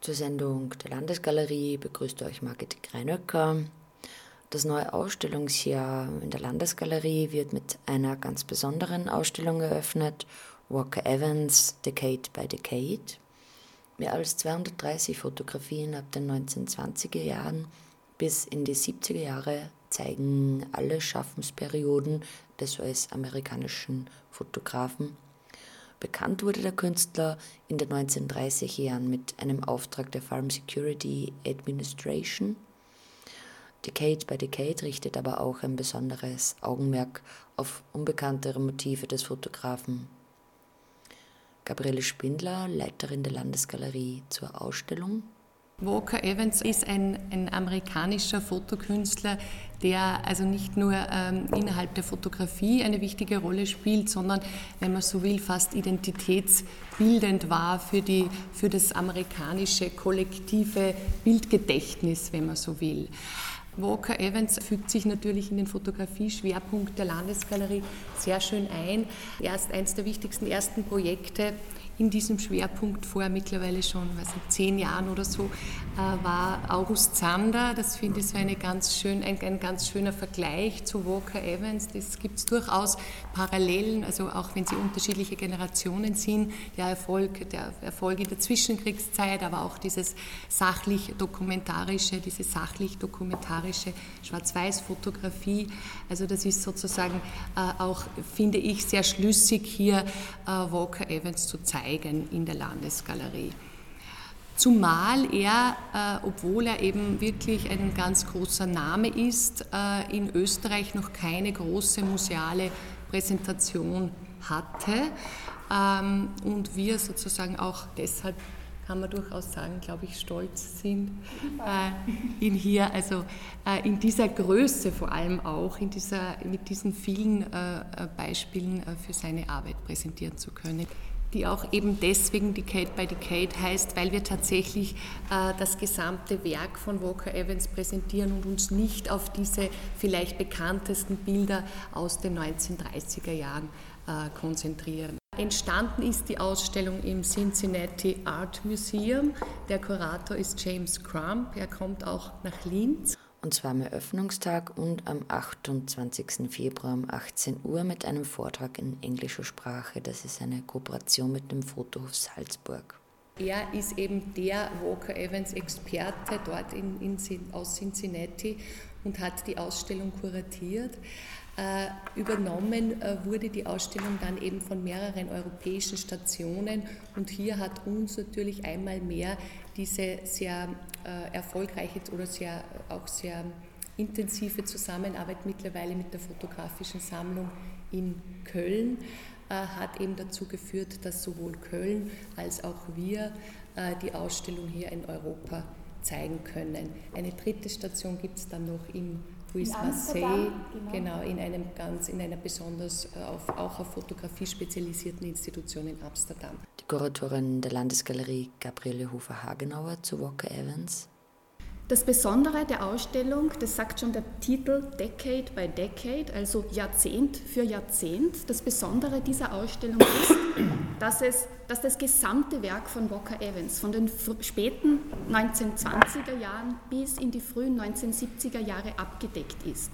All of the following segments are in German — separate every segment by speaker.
Speaker 1: Zur Sendung der Landesgalerie begrüßt euch Margit Greinöcker. Das neue Ausstellungsjahr in der Landesgalerie wird mit einer ganz besonderen Ausstellung eröffnet, Walker Evans Decade by Decade. Mehr als 230 Fotografien ab den 1920er Jahren bis in die 70er Jahre zeigen alle Schaffensperioden des US-amerikanischen Fotografen Bekannt wurde der Künstler in den 1930er Jahren mit einem Auftrag der Farm Security Administration. Decade by Decade richtet aber auch ein besonderes Augenmerk auf unbekanntere Motive des Fotografen. Gabriele Spindler, Leiterin der Landesgalerie zur Ausstellung.
Speaker 2: Walker Evans ist ein, ein amerikanischer Fotokünstler, der also nicht nur ähm, innerhalb der Fotografie eine wichtige Rolle spielt, sondern, wenn man so will, fast identitätsbildend war für, die, für das amerikanische kollektive Bildgedächtnis, wenn man so will. Walker Evans fügt sich natürlich in den Fotografie-Schwerpunkt der Landesgalerie sehr schön ein. Er ist eines der wichtigsten ersten Projekte in diesem Schwerpunkt vor mittlerweile schon weiß nicht, zehn Jahren oder so, äh, war August Zander. Das finde ich so eine ganz schön, ein, ein ganz schöner Vergleich zu Walker Evans. Das gibt es durchaus Parallelen, also auch wenn sie unterschiedliche Generationen sind. Der Erfolg, der Erfolg in der Zwischenkriegszeit, aber auch dieses sachlich-dokumentarische, diese sachlich-dokumentarische Schwarz-Weiß-Fotografie. Also das ist sozusagen äh, auch, finde ich, sehr schlüssig hier äh, Walker Evans zu zeigen zeigen in der Landesgalerie. Zumal er, äh, obwohl er eben wirklich ein ganz großer Name ist, äh, in Österreich noch keine große museale Präsentation hatte ähm, und wir sozusagen auch deshalb kann man durchaus sagen, glaube ich, stolz sind, äh, ihn hier, also in dieser Größe vor allem auch, in dieser, mit diesen vielen Beispielen für seine Arbeit präsentieren zu können die auch eben deswegen Decade by Decade heißt, weil wir tatsächlich äh, das gesamte Werk von Walker Evans präsentieren und uns nicht auf diese vielleicht bekanntesten Bilder aus den 1930er Jahren äh, konzentrieren. Entstanden ist die Ausstellung im Cincinnati Art Museum. Der Kurator ist James Crump. Er kommt auch nach Linz
Speaker 1: und zwar am Eröffnungstag und am 28. Februar um 18 Uhr mit einem Vortrag in englischer Sprache. Das ist eine Kooperation mit dem Fotohof Salzburg.
Speaker 2: Er ist eben der Walker Evans Experte dort in, in, aus Cincinnati und hat die Ausstellung kuratiert. Äh, übernommen äh, wurde die Ausstellung dann eben von mehreren europäischen Stationen und hier hat uns natürlich einmal mehr diese sehr äh, erfolgreiche oder sehr, auch sehr intensive Zusammenarbeit mittlerweile mit der fotografischen Sammlung in Köln hat eben dazu geführt, dass sowohl Köln als auch wir die Ausstellung hier in Europa zeigen können. Eine dritte Station gibt es dann noch im Louis Marseille, genau. genau, in, einem ganz, in einer besonders äh, auf, auch auf Fotografie spezialisierten Institution in Amsterdam.
Speaker 1: Die Kuratorin der Landesgalerie Gabriele Hofer-Hagenauer zu Walker Evans
Speaker 3: das Besondere der Ausstellung, das sagt schon der Titel Decade by Decade, also Jahrzehnt für Jahrzehnt. Das Besondere dieser Ausstellung ist, dass, es, dass das gesamte Werk von Walker Evans von den späten 1920er Jahren bis in die frühen 1970er Jahre abgedeckt ist.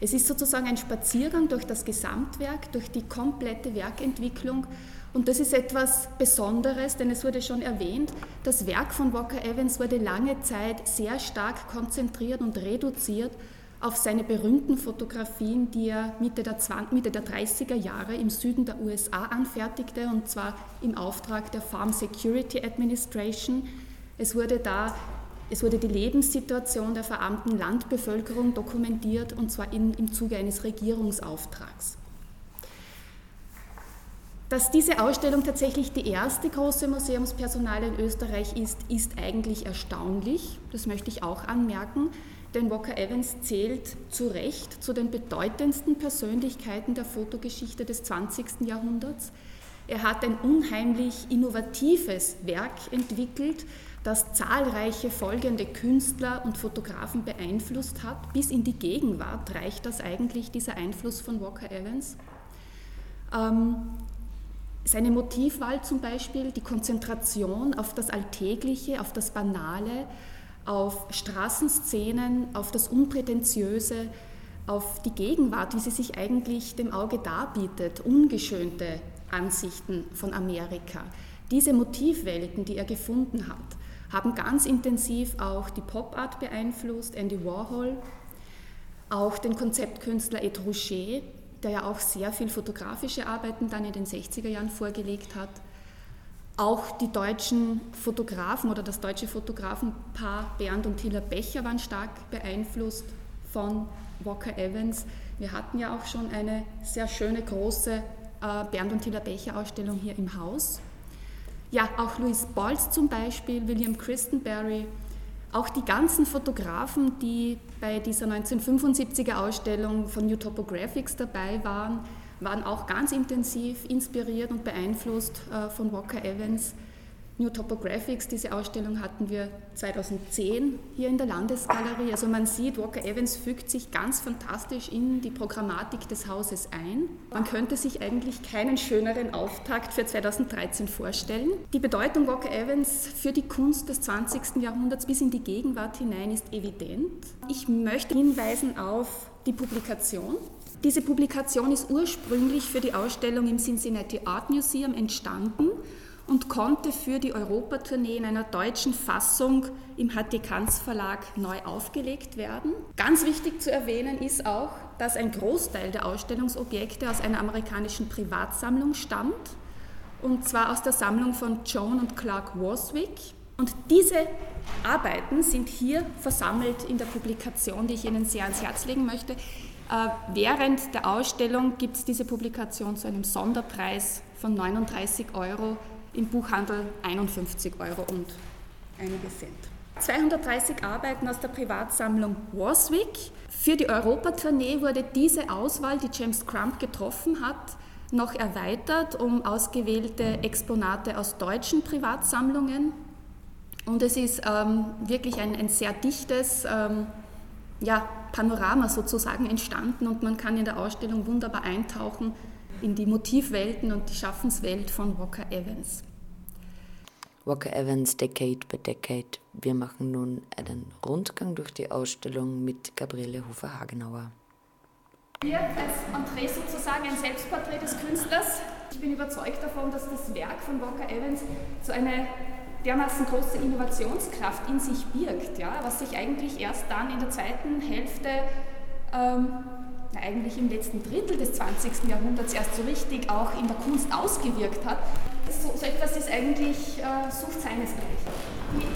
Speaker 3: Es ist sozusagen ein Spaziergang durch das Gesamtwerk, durch die komplette Werkentwicklung und das ist etwas Besonderes, denn es wurde schon erwähnt, das Werk von Walker Evans wurde lange Zeit sehr stark konzentriert und reduziert auf seine berühmten Fotografien, die er Mitte der, 20, Mitte der 30er Jahre im Süden der USA anfertigte, und zwar im Auftrag der Farm Security Administration. Es wurde da es wurde die Lebenssituation der verarmten Landbevölkerung dokumentiert, und zwar in, im Zuge eines Regierungsauftrags. Dass diese Ausstellung tatsächlich die erste große Museumspersonale in Österreich ist, ist eigentlich erstaunlich. Das möchte ich auch anmerken, denn Walker Evans zählt zu Recht zu den bedeutendsten Persönlichkeiten der Fotogeschichte des 20. Jahrhunderts. Er hat ein unheimlich innovatives Werk entwickelt, das zahlreiche folgende Künstler und Fotografen beeinflusst hat. Bis in die Gegenwart reicht das eigentlich, dieser Einfluss von Walker Evans. Ähm, Seine Motivwahl zum Beispiel, die Konzentration auf das Alltägliche, auf das Banale, auf Straßenszenen, auf das Unprätentiöse, auf die Gegenwart, wie sie sich eigentlich dem Auge darbietet, ungeschönte Ansichten von Amerika. Diese Motivwelten, die er gefunden hat, haben ganz intensiv auch die Pop-Art beeinflusst, Andy Warhol, auch den Konzeptkünstler Ed Rouget, der ja auch sehr viel fotografische Arbeiten dann in den 60er Jahren vorgelegt hat. Auch die deutschen Fotografen oder das deutsche Fotografenpaar Bernd und Hiller Becher waren stark beeinflusst von Walker Evans. Wir hatten ja auch schon eine sehr schöne große äh, Bernd und Hiller Becher Ausstellung hier im Haus. Ja, auch Louis Balls zum Beispiel, William Christenberry, auch die ganzen Fotografen, die bei dieser 1975er Ausstellung von New Topographics dabei waren, waren auch ganz intensiv inspiriert und beeinflusst äh, von Walker Evans. New Topographics, diese Ausstellung hatten wir 2010 hier in der Landesgalerie. Also man sieht, Walker Evans fügt sich ganz fantastisch in die Programmatik des Hauses ein. Man könnte sich eigentlich keinen schöneren Auftakt für 2013 vorstellen. Die Bedeutung Walker Evans für die Kunst des 20. Jahrhunderts bis in die Gegenwart hinein ist evident. Ich möchte hinweisen auf die Publikation. Diese Publikation ist ursprünglich für die Ausstellung im Cincinnati Art Museum entstanden und konnte für die Europatournee in einer deutschen Fassung im HT Kanz Verlag neu aufgelegt werden. Ganz wichtig zu erwähnen ist auch, dass ein Großteil der Ausstellungsobjekte aus einer amerikanischen Privatsammlung stammt, und zwar aus der Sammlung von Joan und Clark Warswick. Und diese Arbeiten sind hier versammelt in der Publikation, die ich Ihnen sehr ans Herz legen möchte. Äh, während der Ausstellung gibt es diese Publikation zu einem Sonderpreis von 39 Euro im Buchhandel 51 Euro und einige Cent. 230 Arbeiten aus der Privatsammlung Warswick. Für die Europatournee wurde diese Auswahl, die James Crump getroffen hat, noch erweitert um ausgewählte Exponate aus deutschen Privatsammlungen. Und es ist ähm, wirklich ein, ein, sehr dichtes ähm, ja, Panorama sozusagen entstanden und man kann in der Ausstellung wunderbar eintauchen in die Motivwelten und die Schaffenswelt von Walker Evans.
Speaker 1: Walker Evans Decade by Decade. Wir machen nun einen Rundgang durch die Ausstellung mit Gabriele Hofer-Hagenauer.
Speaker 3: Hier als Entree sozusagen ein Selbstporträt des Künstlers. Ich bin überzeugt davon, dass das Werk von Walker Evans so eine dermaßen große Innovationskraft in sich birgt, ja, was sich eigentlich erst dann in der zweiten Hälfte ähm, eigentlich im letzten Drittel des 20. Jahrhunderts erst so richtig auch in der Kunst ausgewirkt hat. So, so etwas ist eigentlich äh, sucht seinesgleichen. Die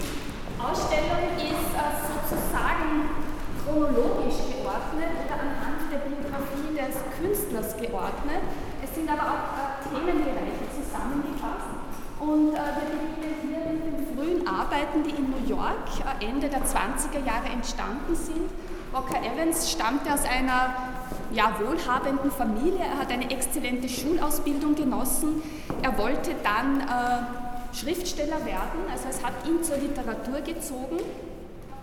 Speaker 3: Ausstellung ist äh, sozusagen chronologisch geordnet oder anhand der Biografie des Künstlers geordnet. Es sind aber auch äh, Themenbereiche zusammengefasst. Und äh, wir beginnen hier mit den frühen Arbeiten, die in New York äh, Ende der 20er Jahre entstanden sind. Walker Evans stammte aus einer ja, wohlhabenden Familie. Er hat eine exzellente Schulausbildung genossen. Er wollte dann äh, Schriftsteller werden, also es hat ihn zur Literatur gezogen.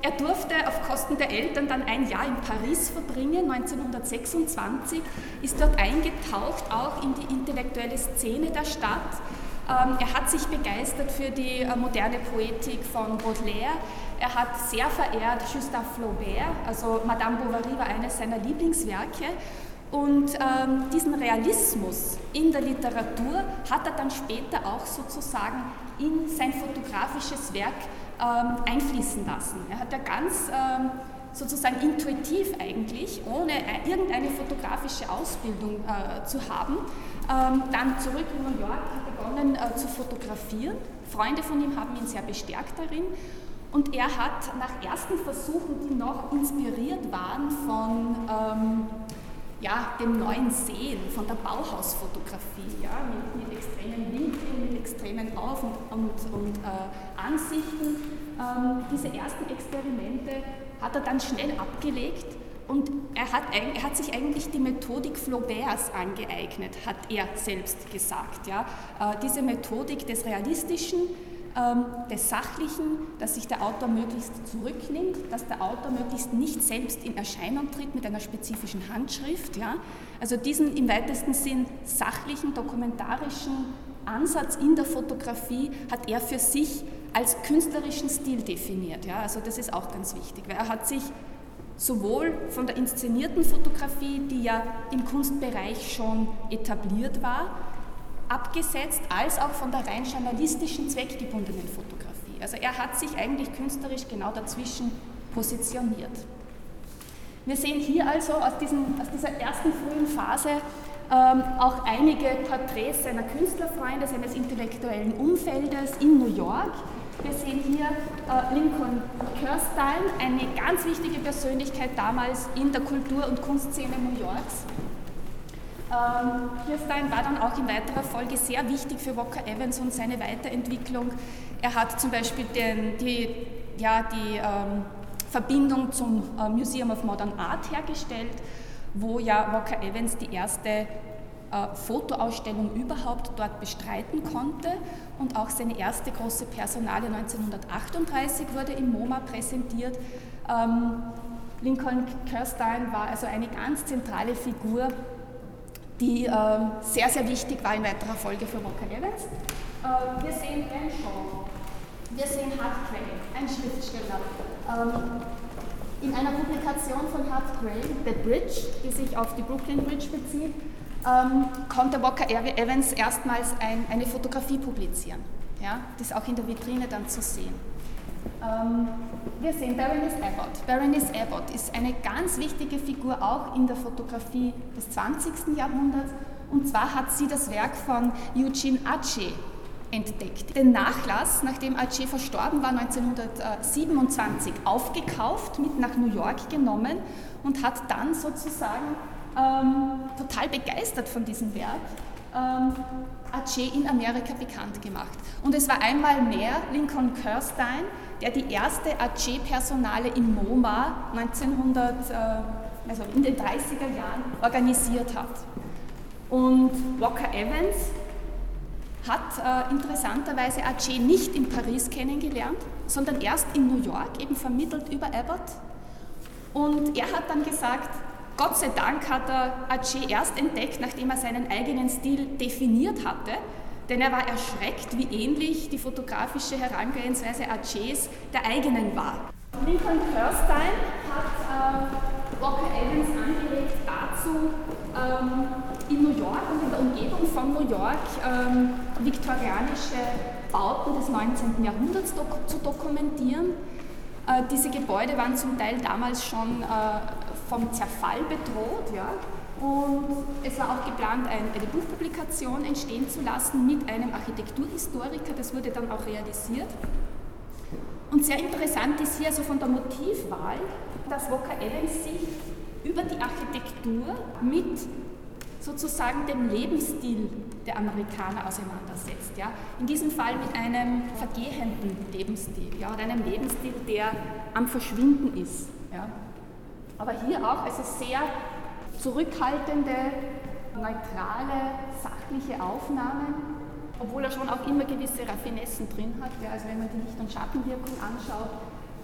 Speaker 3: Er durfte auf Kosten der Eltern dann ein Jahr in Paris verbringen, 1926, ist dort eingetaucht, auch in die intellektuelle Szene der Stadt. Ähm, er hat sich begeistert für die äh, moderne Poetik von Baudelaire. Er hat sehr verehrt Gustave Flaubert, also Madame Bovary war eines seiner Lieblingswerke. Und ähm, diesen Realismus in der Literatur hat er dann später auch sozusagen in sein fotografisches Werk ähm, einfließen lassen. Er hat ja ganz ähm, sozusagen intuitiv eigentlich, ohne äh, irgendeine fotografische Ausbildung äh, zu haben, ähm, dann zurück in New York, hat begonnen äh, zu fotografieren. Freunde von ihm haben ihn sehr bestärkt darin. Und er hat nach ersten Versuchen, die noch inspiriert waren von ähm, ja, dem neuen Sehen, von der Bauhausfotografie, ja, mit, mit extremen Winkeln, mit extremen Auf- und, und, und äh, Ansichten, ähm, diese ersten Experimente hat er dann schnell abgelegt und er hat, er hat, sich eigentlich die Methodik Flauberts angeeignet, hat er selbst gesagt. Ja. Äh, diese Methodik des Realistischen, ähm, des Sachlichen, dass sich der Autor möglichst zurücknimmt, dass der Autor möglichst nicht selbst in Erscheinung tritt mit einer spezifischen Handschrift. Ja. Also diesen im weitesten Sinn sachlichen, dokumentarischen Ansatz in der Fotografie hat er für sich als künstlerischen Stil definiert. Ja? Also das ist auch ganz wichtig, weil er hat sich sowohl von der inszenierten Fotografie, die ja im Kunstbereich schon etabliert war, abgesetzt, als auch von der rein journalistischen, zweckgebundenen Fotografie. Also er hat sich eigentlich künstlerisch genau dazwischen positioniert. Wir sehen hier also aus, diesen, aus dieser ersten frühen Phase ähm, auch einige Porträts seiner Künstlerfreunde, seines intellektuellen Umfeldes in New York. Wir sehen hier äh, Lincoln Kirstein, eine ganz wichtige Persönlichkeit damals in der Kultur- und Kunstszene New Yorks. Ähm, Kirstein war dann auch in weiterer Folge sehr wichtig für Walker Evans und seine Weiterentwicklung. Er hat zum Beispiel den, die, ja, die ähm, Verbindung zum äh, Museum of Modern Art hergestellt, wo ja Walker Evans die erste äh, Fotoausstellung überhaupt dort bestreiten konnte und auch seine erste große Personale 1938 wurde im MoMA präsentiert. Ähm, Lincoln Kirstein war also eine ganz zentrale Figur die äh, sehr, sehr wichtig war in weiterer Folge für Walker Evans. Äh, wir sehen Ben Shaw, wir sehen Hart Gray, ein Schriftsteller. Ähm, in einer Publikation von Hart Gray, The Bridge, die sich auf die Brooklyn Bridge bezieht, ähm, konnte Walker Evans erstmals ein, eine Fotografie publizieren. Ja? Die ist auch in der Vitrine dann zu sehen. Ähm, wir sehen Berenice Abbott. Berenice Abbott ist eine ganz wichtige Figur auch in der Fotografie des 20. Jahrhunderts. Und zwar hat sie das Werk von Eugene Ache entdeckt. Den Nachlass, nachdem Ache verstorben war, 1927 aufgekauft, mit nach New York genommen und hat dann sozusagen ähm, total begeistert von diesem Werk ähm, Ache in Amerika bekannt gemacht. Und es war einmal mehr Lincoln Kirstein, der die erste AG-Personale im MoMA 1900, äh, also in den 30er Jahren organisiert hat. Und Walker Evans hat äh, interessanterweise AG nicht in Paris kennengelernt, sondern erst in New York, eben vermittelt über Abbott. Und er hat dann gesagt, Gott sei Dank hat er AG erst entdeckt, nachdem er seinen eigenen Stil definiert hatte denn er war erschreckt, wie ähnlich die fotografische Herangehensweise Aches der eigenen war. Lincoln Kirstein hat äh, Walker Evans angeregt dazu, ähm, in New York und in der Umgebung von New York ähm, viktorianische Bauten des 19. Jahrhunderts dok zu dokumentieren. Äh, diese Gebäude waren zum Teil damals schon äh, vom Zerfall bedroht. Ja? Und es war auch geplant, eine Buchpublikation entstehen zu lassen mit einem Architekturhistoriker. Das wurde dann auch realisiert. Und sehr interessant ist hier also von der Motivwahl, dass Walker Evans sich über die Architektur mit sozusagen dem Lebensstil der Amerikaner auseinandersetzt. Ja? In diesem Fall mit einem vergehenden Lebensstil ja? oder einem Lebensstil, der am Verschwinden ist. Ja? Aber hier auch also sehr zurückhaltende, neutrale, sachliche Aufnahmen, obwohl er schon auch immer gewisse Raffinessen drin hat. Ja, also wenn man die Licht- und Schattenwirkung anschaut,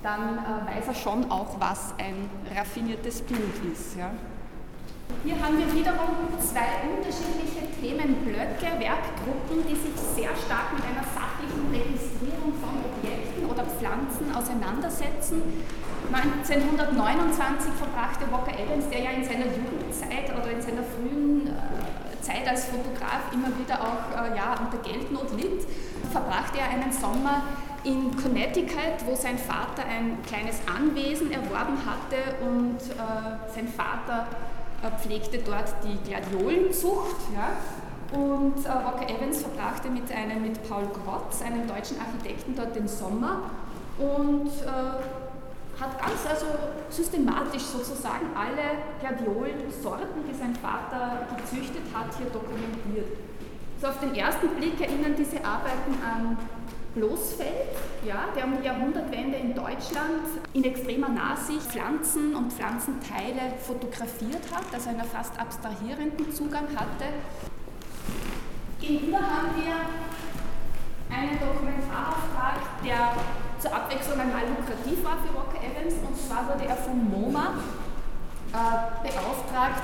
Speaker 3: dann äh, weiß er schon auch, was ein raffiniertes Bild ist. Ja. Hier haben wir wiederum zwei unterschiedliche Themenblöcke, Werkgruppen, die sich sehr stark mit einer sachlichen Registrierung von Objekten oder Pflanzen auseinandersetzen. 1929 verbrachte Walker Evans, der ja in seiner Jugendzeit oder in seiner frühen äh, Zeit als Fotograf immer wieder auch äh, ja, unter Geldnot litt, verbrachte er einen Sommer in Connecticut, wo sein Vater ein kleines Anwesen erworben hatte und äh, sein Vater äh, pflegte dort die Gladiolenzucht. Ja. Und äh, Walker Evans verbrachte mit, einem, mit Paul Grotz, einem deutschen Architekten, dort den Sommer und äh, hat ganz also systematisch sozusagen alle Gladiolensorten, die sein Vater gezüchtet hat, hier dokumentiert. So auf den ersten Blick erinnern diese Arbeiten an Bloßfeld, ja, der um die Jahrhundertwende in Deutschland in extremer Nahsicht Pflanzen und Pflanzenteile fotografiert hat, also einen fast abstrahierenden Zugang hatte. Gegenüber haben wir einen Dokumentarauftrag, der zur Abwechslung einmal lukrativ war für Walker Evans und zwar wurde er vom MoMA äh, beauftragt,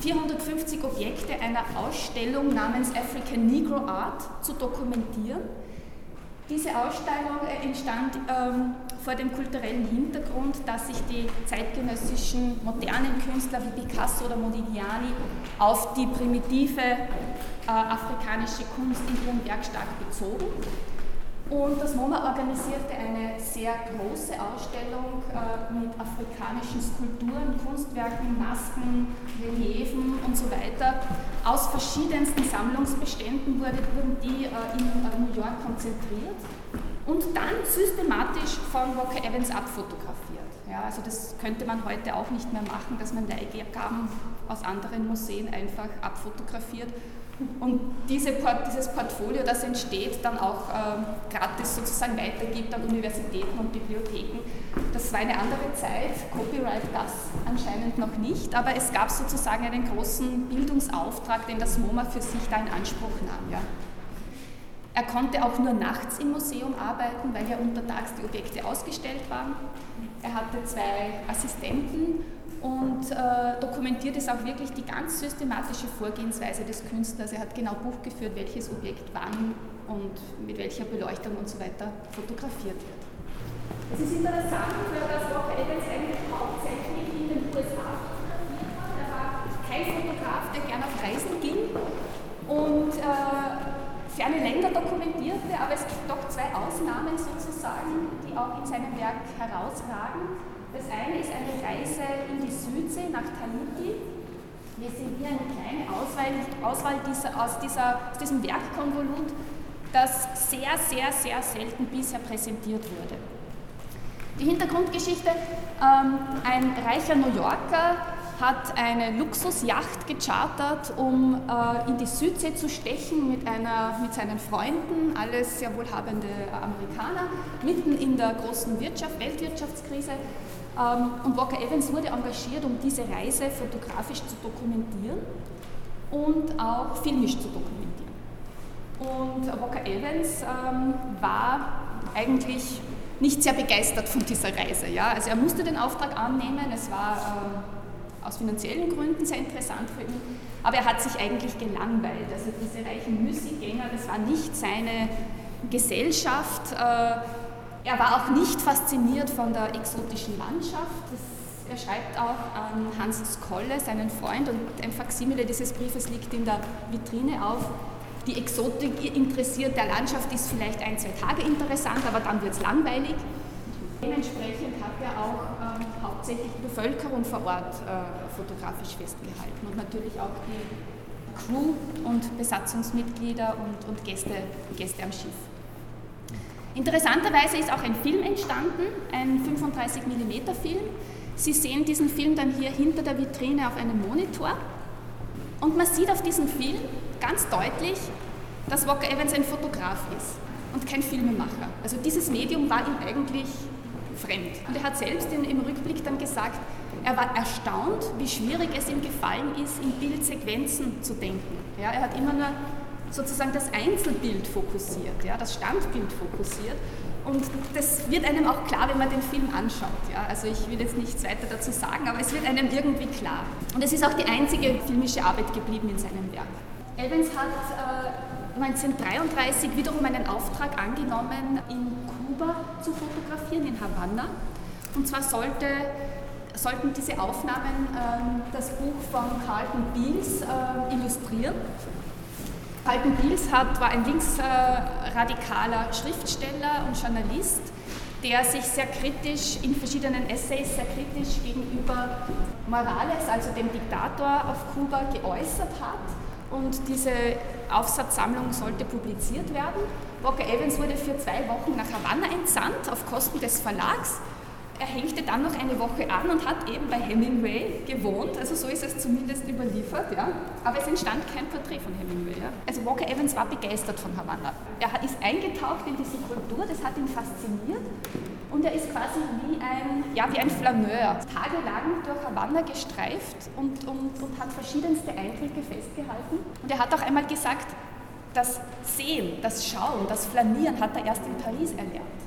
Speaker 3: 450 Objekte einer Ausstellung namens African Negro Art zu dokumentieren. Diese Ausstellung äh, entstand ähm, vor dem kulturellen Hintergrund, dass sich die zeitgenössischen modernen Künstler wie Picasso oder Modigliani auf die primitive äh, afrikanische Kunst in ihrem Werk stark bezogen und das MoMA organisierte eine sehr große Ausstellung äh, mit afrikanischen Skulpturen, Kunstwerken, Masken, Reliefen und so weiter. Aus verschiedensten Sammlungsbeständen wurde, wurden die äh, in äh, New York konzentriert und dann systematisch von Walker Evans abfotografiert. Ja, also das könnte man heute auch nicht mehr machen, dass man Leihgaben aus anderen Museen einfach abfotografiert und diese, dieses Portfolio, das entsteht, dann auch äh, gratis sozusagen weitergibt an Universitäten und Bibliotheken. Das war eine andere Zeit, Copyright das anscheinend noch nicht, aber es gab sozusagen einen großen Bildungsauftrag, den das MoMA für sich da in Anspruch nahm. Ja. Er konnte auch nur nachts im Museum arbeiten, weil ja untertags die Objekte ausgestellt waren. Er hatte zwei Assistenten und äh, dokumentiert es auch wirklich die ganz systematische Vorgehensweise des Künstlers. Er hat genau Buch geführt, welches Objekt wann und mit welcher Beleuchtung und so weiter fotografiert wird. Es ist interessant, weil das Walker Evans eigentlich hauptsächlich in den USA fotografiert hat. Er war kein Fotograf, der gerne auf Reisen ging und äh, ferne Länder dokumentierte, aber es gibt doch zwei Ausnahmen sozusagen, die auch in seinem Werk herausragen. Das eine ist eine Reise in die Südsee nach Tahiti. Wir sehen hier eine kleine Auswahl, Auswahl dieser, aus, dieser, aus diesem Werkkonvolut, das sehr, sehr, sehr selten bisher präsentiert wurde. Die Hintergrundgeschichte, ähm, ein reicher New Yorker hat eine Luxusjacht gechartert, um äh, in die Südsee zu stechen mit, einer, mit seinen Freunden, alles sehr wohlhabende Amerikaner, mitten in der großen Wirtschaft, Weltwirtschaftskrise. Ähm, und Walker Evans wurde engagiert, um diese Reise fotografisch zu dokumentieren und auch filmisch zu dokumentieren. Und Walker Evans ähm, war eigentlich nicht sehr begeistert von dieser Reise. Ja? Also er musste den Auftrag annehmen, es war äh, aus finanziellen Gründen sehr interessant für ihn, aber er hat sich eigentlich gelangweilt. Also diese reichen Müßiggänger, das war nicht seine Gesellschaft. Er war auch nicht fasziniert von der exotischen Landschaft. Das, er schreibt auch an Hans Skolle, seinen Freund, und ein Faksimile dieses Briefes liegt in der Vitrine auf. Die Exotik interessiert, der Landschaft ist vielleicht ein, zwei Tage interessant, aber dann wird es langweilig. Dementsprechend hat er auch ähm, hauptsächlich die Bevölkerung vor Ort äh, fotografisch festgehalten und natürlich auch die Crew und Besatzungsmitglieder und, und Gäste, Gäste am Schiff. Interessanterweise ist auch ein Film entstanden, ein 35 mm Film. Sie sehen diesen Film dann hier hinter der Vitrine auf einem Monitor. Und man sieht auf diesem Film ganz deutlich, dass Walker Evans ein Fotograf ist und kein Filmemacher. Also dieses Medium war ihm eigentlich fremd. Und er hat selbst in, im Rückblick dann gesagt, er war erstaunt, wie schwierig es ihm gefallen ist, in Bildsequenzen zu denken. Ja, er hat immer nur sozusagen das Einzelbild fokussiert, ja, das Standbild fokussiert. Und das wird einem auch klar, wenn man den Film anschaut. Ja. Also ich will jetzt nichts weiter dazu sagen, aber es wird einem irgendwie klar. Und es ist auch die einzige filmische Arbeit geblieben in seinem Werk. Evans hat äh, 1933 wiederum einen Auftrag angenommen, in Kuba zu fotografieren, in Havanna. Und zwar sollte, sollten diese Aufnahmen äh, das Buch von Carlton Beals äh, illustrieren. Halten Pils hat, war ein linksradikaler Schriftsteller und Journalist, der sich sehr kritisch in verschiedenen Essays sehr kritisch gegenüber Morales, also dem Diktator auf Kuba, geäußert hat. Und diese Aufsatzsammlung sollte publiziert werden. Walker Evans wurde für zwei Wochen nach Havanna entsandt auf Kosten des Verlags er hängte dann noch eine Woche an und hat eben bei Hemingway gewohnt, also so ist es zumindest überliefert, ja. aber es entstand kein Porträt von Hemingway. Ja. Also Walker Evans war begeistert von Havanna. Er ist eingetaucht in diese Kultur, das hat ihn fasziniert und er ist quasi wie ein, ja, wie ein Flaneur, tagelang durch Havanna gestreift und, und, und hat verschiedenste Eindrücke festgehalten. Und er hat auch einmal gesagt, das Sehen, das Schauen, das Flanieren hat er erst in Paris erlernt.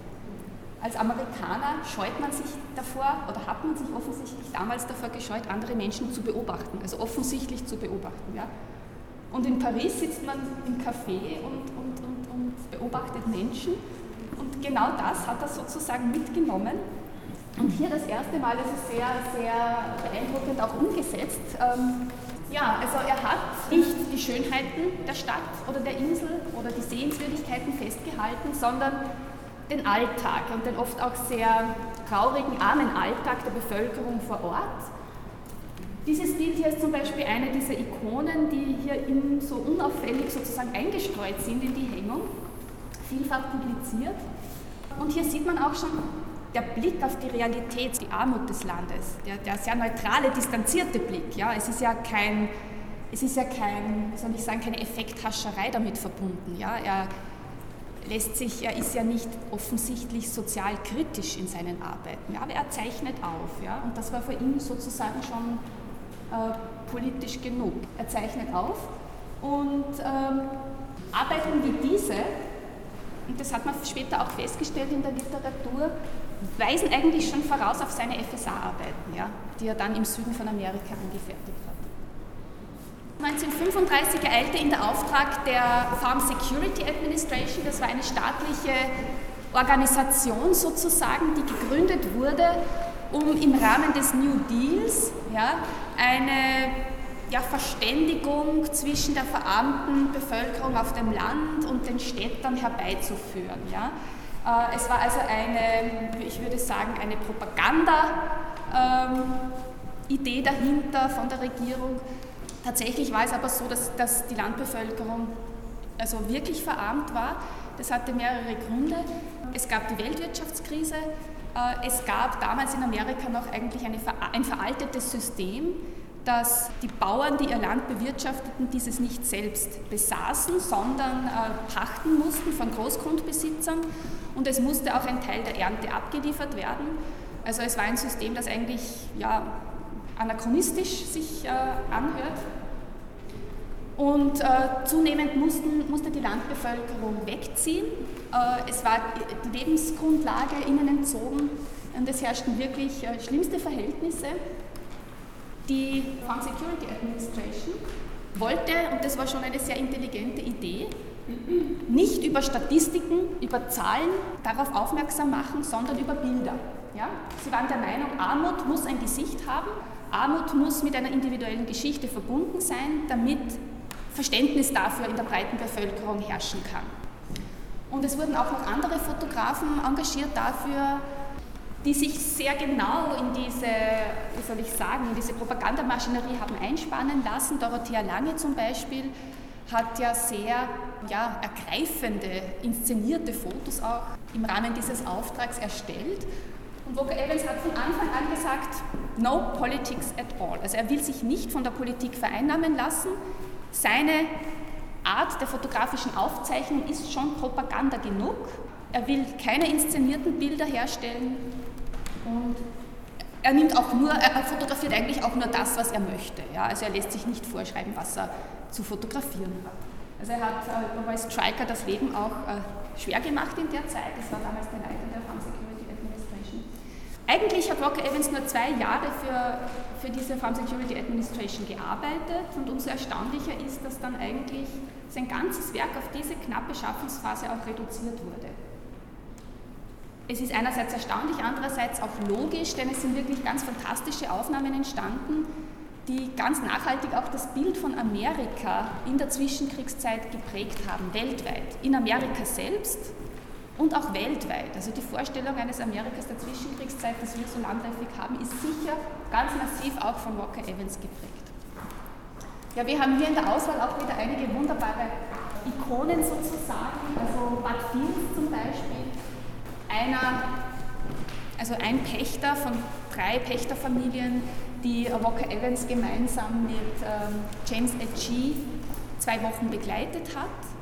Speaker 3: Als Amerikaner scheut man sich davor oder hat man sich offensichtlich damals davor gescheut, andere Menschen zu beobachten, also offensichtlich zu beobachten. Ja? Und in Paris sitzt man im Café und, und, und, und beobachtet Menschen und genau das hat er sozusagen mitgenommen. Und hier das erste Mal, ist sehr, sehr beeindruckend auch umgesetzt. Ähm, ja, also er hat nicht die Schönheiten der Stadt oder der Insel oder die Sehenswürdigkeiten festgehalten, sondern den Alltag und den oft auch sehr traurigen, armen Alltag der Bevölkerung vor Ort. Dieses Bild hier ist zum Beispiel eine dieser Ikonen, die hier in, so unauffällig sozusagen eingestreut sind in die Hängung, vielfach publiziert. Und hier sieht man auch schon der Blick auf die Realität, die Armut des Landes, der, der sehr neutrale, distanzierte Blick. Ja? Es ist ja kein, es ist ja kein, soll ich sagen, keine Effekthascherei damit verbunden. Ja? Er, lässt sich, er ist ja nicht offensichtlich sozial kritisch in seinen Arbeiten, ja, aber er zeichnet auf. Ja, und das war für ihn sozusagen schon äh, politisch genug. Er zeichnet auf und ähm, Arbeiten wie diese, und das hat man später auch festgestellt in der Literatur, weisen eigentlich schon voraus auf seine FSA-Arbeiten, ja, die er dann im Süden von Amerika angefertigt hat. 1935 ereilte ihn der Auftrag der Farm Security Administration, das war eine staatliche Organisation sozusagen, die gegründet wurde, um im Rahmen des New Deals ja, eine ja, Verständigung zwischen der verarmten Bevölkerung auf dem Land und den Städtern herbeizuführen. Ja. Äh, es war also eine, ich würde sagen, eine Propaganda-Idee ähm, dahinter von der Regierung, Tatsächlich war es aber so, dass, dass die Landbevölkerung also wirklich verarmt war. Das hatte mehrere Gründe. Es gab die Weltwirtschaftskrise. Äh, es gab damals in Amerika noch eigentlich eine, ein veraltetes System, dass die Bauern, die ihr Land bewirtschafteten, dieses nicht selbst besaßen, sondern äh, pachten mussten von Großgrundbesitzern und es musste auch ein Teil der Ernte abgeliefert werden. Also es war ein System, das eigentlich ja, anachronistisch sich äh, anhört. Und äh, zunehmend mussten, musste die Landbevölkerung wegziehen. Äh, es war die Lebensgrundlage ihnen entzogen und es herrschten wirklich äh, schlimmste Verhältnisse. Die Farm Security Administration wollte, und das war schon eine sehr intelligente Idee, nicht über Statistiken, über Zahlen darauf aufmerksam machen, sondern über Bilder. Ja? Sie waren der Meinung, Armut muss ein Gesicht haben Armut muss mit einer individuellen Geschichte verbunden sein, damit Verständnis dafür in der breiten Bevölkerung herrschen kann. Und es wurden auch noch andere Fotografen engagiert dafür, die sich sehr genau in diese, wie soll ich sagen, in diese Propagandamaschinerie haben einspannen lassen. Dorothea Lange zum Beispiel hat ja sehr ja, ergreifende, inszenierte Fotos auch im Rahmen dieses Auftrags erstellt. Und Walker Evans hat von Anfang an gesagt, no politics at all. Also er will sich nicht von der Politik vereinnahmen lassen. Seine Art der fotografischen Aufzeichnung ist schon Propaganda genug. Er will keine inszenierten Bilder herstellen und er nimmt auch nur, er fotografiert eigentlich auch nur das, was er möchte. Ja? Also er lässt sich nicht vorschreiben, was er zu fotografieren hat. Also er hat äh, bei Striker das Leben auch äh, schwer gemacht in der Zeit. Das war damals der Leiter der Farm Security Administration. Eigentlich hat Walker Evans nur zwei Jahre für, für diese Farm Security Administration gearbeitet und umso erstaunlicher ist, dass dann eigentlich sein ganzes Werk auf diese knappe Schaffensphase auch reduziert wurde. Es ist einerseits erstaunlich, andererseits auch logisch, denn es sind wirklich ganz fantastische Aufnahmen entstanden, die ganz nachhaltig auch das Bild von Amerika in der Zwischenkriegszeit geprägt haben, weltweit. In Amerika selbst, und auch weltweit. Also die Vorstellung eines Amerikas der Zwischenkriegszeit, das wir so landläufig haben, ist sicher ganz massiv auch von Walker Evans geprägt. Ja, wir haben hier in der Auswahl auch wieder einige wunderbare Ikonen sozusagen, also Bud Fields zum Beispiel, einer, also ein Pächter von drei Pächterfamilien, die Walker Evans gemeinsam mit ähm, James G. zwei Wochen begleitet hat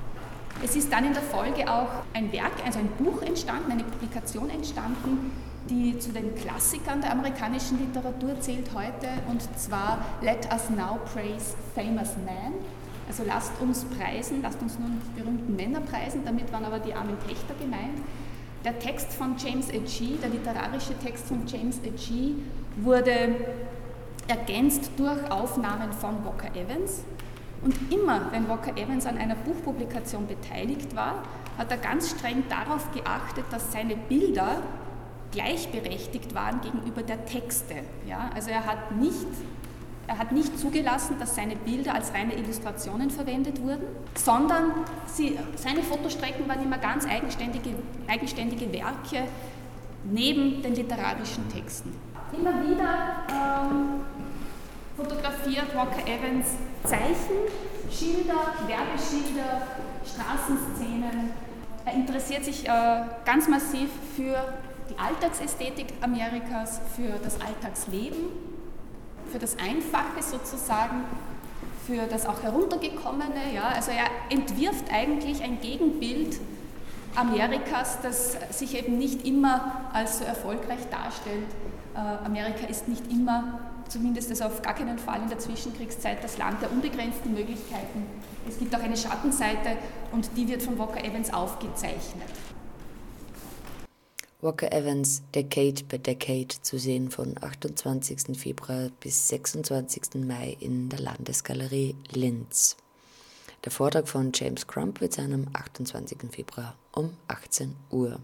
Speaker 3: es ist dann in der Folge auch ein Werk, also ein Buch entstanden, eine Publikation entstanden, die zu den Klassikern der amerikanischen Literatur zählt heute, und zwar Let Us Now Praise Famous Men. Also lasst uns preisen, lasst uns nun berühmten Männer preisen, damit waren aber die armen Pächter gemeint. Der Text von James Agee, der literarische Text von James Agee, wurde ergänzt durch Aufnahmen von Walker Evans. Und immer, wenn Walker Evans an einer Buchpublikation beteiligt war, hat er ganz streng darauf geachtet, dass seine Bilder gleichberechtigt waren gegenüber der Texte. Ja? Also er hat, nicht, er hat nicht zugelassen, dass seine Bilder als reine Illustrationen verwendet wurden, sondern sie, seine Fotostrecken waren immer ganz eigenständige, eigenständige Werke neben den literarischen Texten. Immer wieder ähm, fotografiert Walker Evans Zeichen, Schilder, Werbeschilder, Straßenszenen. Er interessiert sich äh, ganz massiv für die Alltagsästhetik Amerikas, für das Alltagsleben, für das Einfache sozusagen, für das auch Heruntergekommene. Ja? Also er entwirft eigentlich ein Gegenbild Amerikas, das sich eben nicht immer als so erfolgreich darstellt. Äh, Amerika ist nicht immer zumindest also auf gar keinen Fall in der Zwischenkriegszeit das Land der unbegrenzten Möglichkeiten. Es gibt auch eine Schattenseite und die wird von Walker Evans aufgezeichnet.
Speaker 1: Walker Evans Decade by Decade zu sehen von 28. Februar bis 26. Mai in der Landesgalerie Linz. Der Vortrag von James Crump wird sein am 28. Februar um 18 Uhr.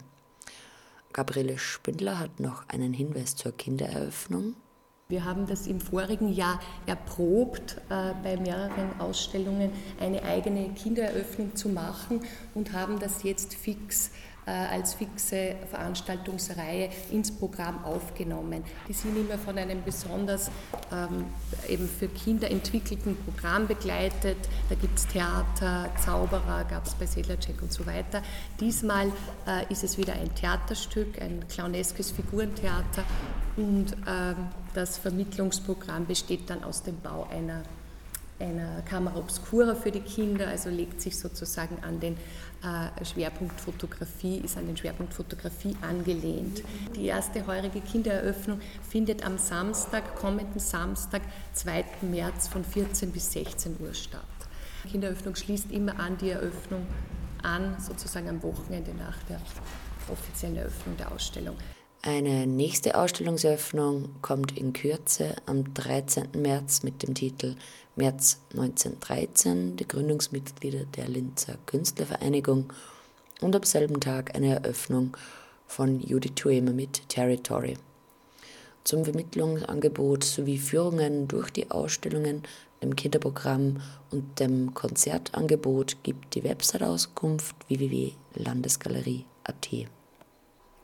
Speaker 1: Gabriele Spindler hat noch einen Hinweis zur Kindereröffnung.
Speaker 2: Wir haben das im vorigen Jahr erprobt, äh, bei mehreren Ausstellungen eine eigene Kindereröffnung zu machen und haben das jetzt fix als fixe Veranstaltungsreihe ins Programm aufgenommen. Die sind immer von einem besonders ähm, eben für Kinder entwickelten Programm begleitet. Da gibt es Theater, Zauberer, gab es bei Sedlacek und so weiter. Diesmal äh, ist es wieder ein Theaterstück, ein clowneskes Figurentheater und ähm, das Vermittlungsprogramm besteht dann aus dem Bau einer einer Kamera Obscura für die Kinder, also legt sich sozusagen an den äh, Schwerpunkt Fotografie, ist an den Schwerpunkt Fotografie angelehnt. Die erste heurige Kindereröffnung findet am Samstag, kommenden Samstag, 2. März von 14 bis 16 Uhr statt. Die Kindereröffnung schließt immer an die Eröffnung an, sozusagen am Wochenende nach der offiziellen Eröffnung der Ausstellung.
Speaker 1: Eine nächste Ausstellungseröffnung kommt in Kürze am 13. März mit dem Titel März 1913, die Gründungsmitglieder der Linzer Künstlervereinigung und am selben Tag eine Eröffnung von Judith Tuemer mit Territory. Zum Vermittlungsangebot sowie Führungen durch die Ausstellungen, dem Kinderprogramm und dem Konzertangebot gibt die Website-Auskunft www.landesgalerie.at.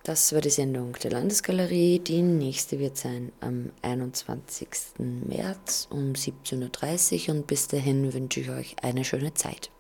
Speaker 1: Das war die Sendung der Landesgalerie. Die nächste wird sein am 21. März um 17.30 Uhr und bis dahin wünsche ich euch eine schöne Zeit.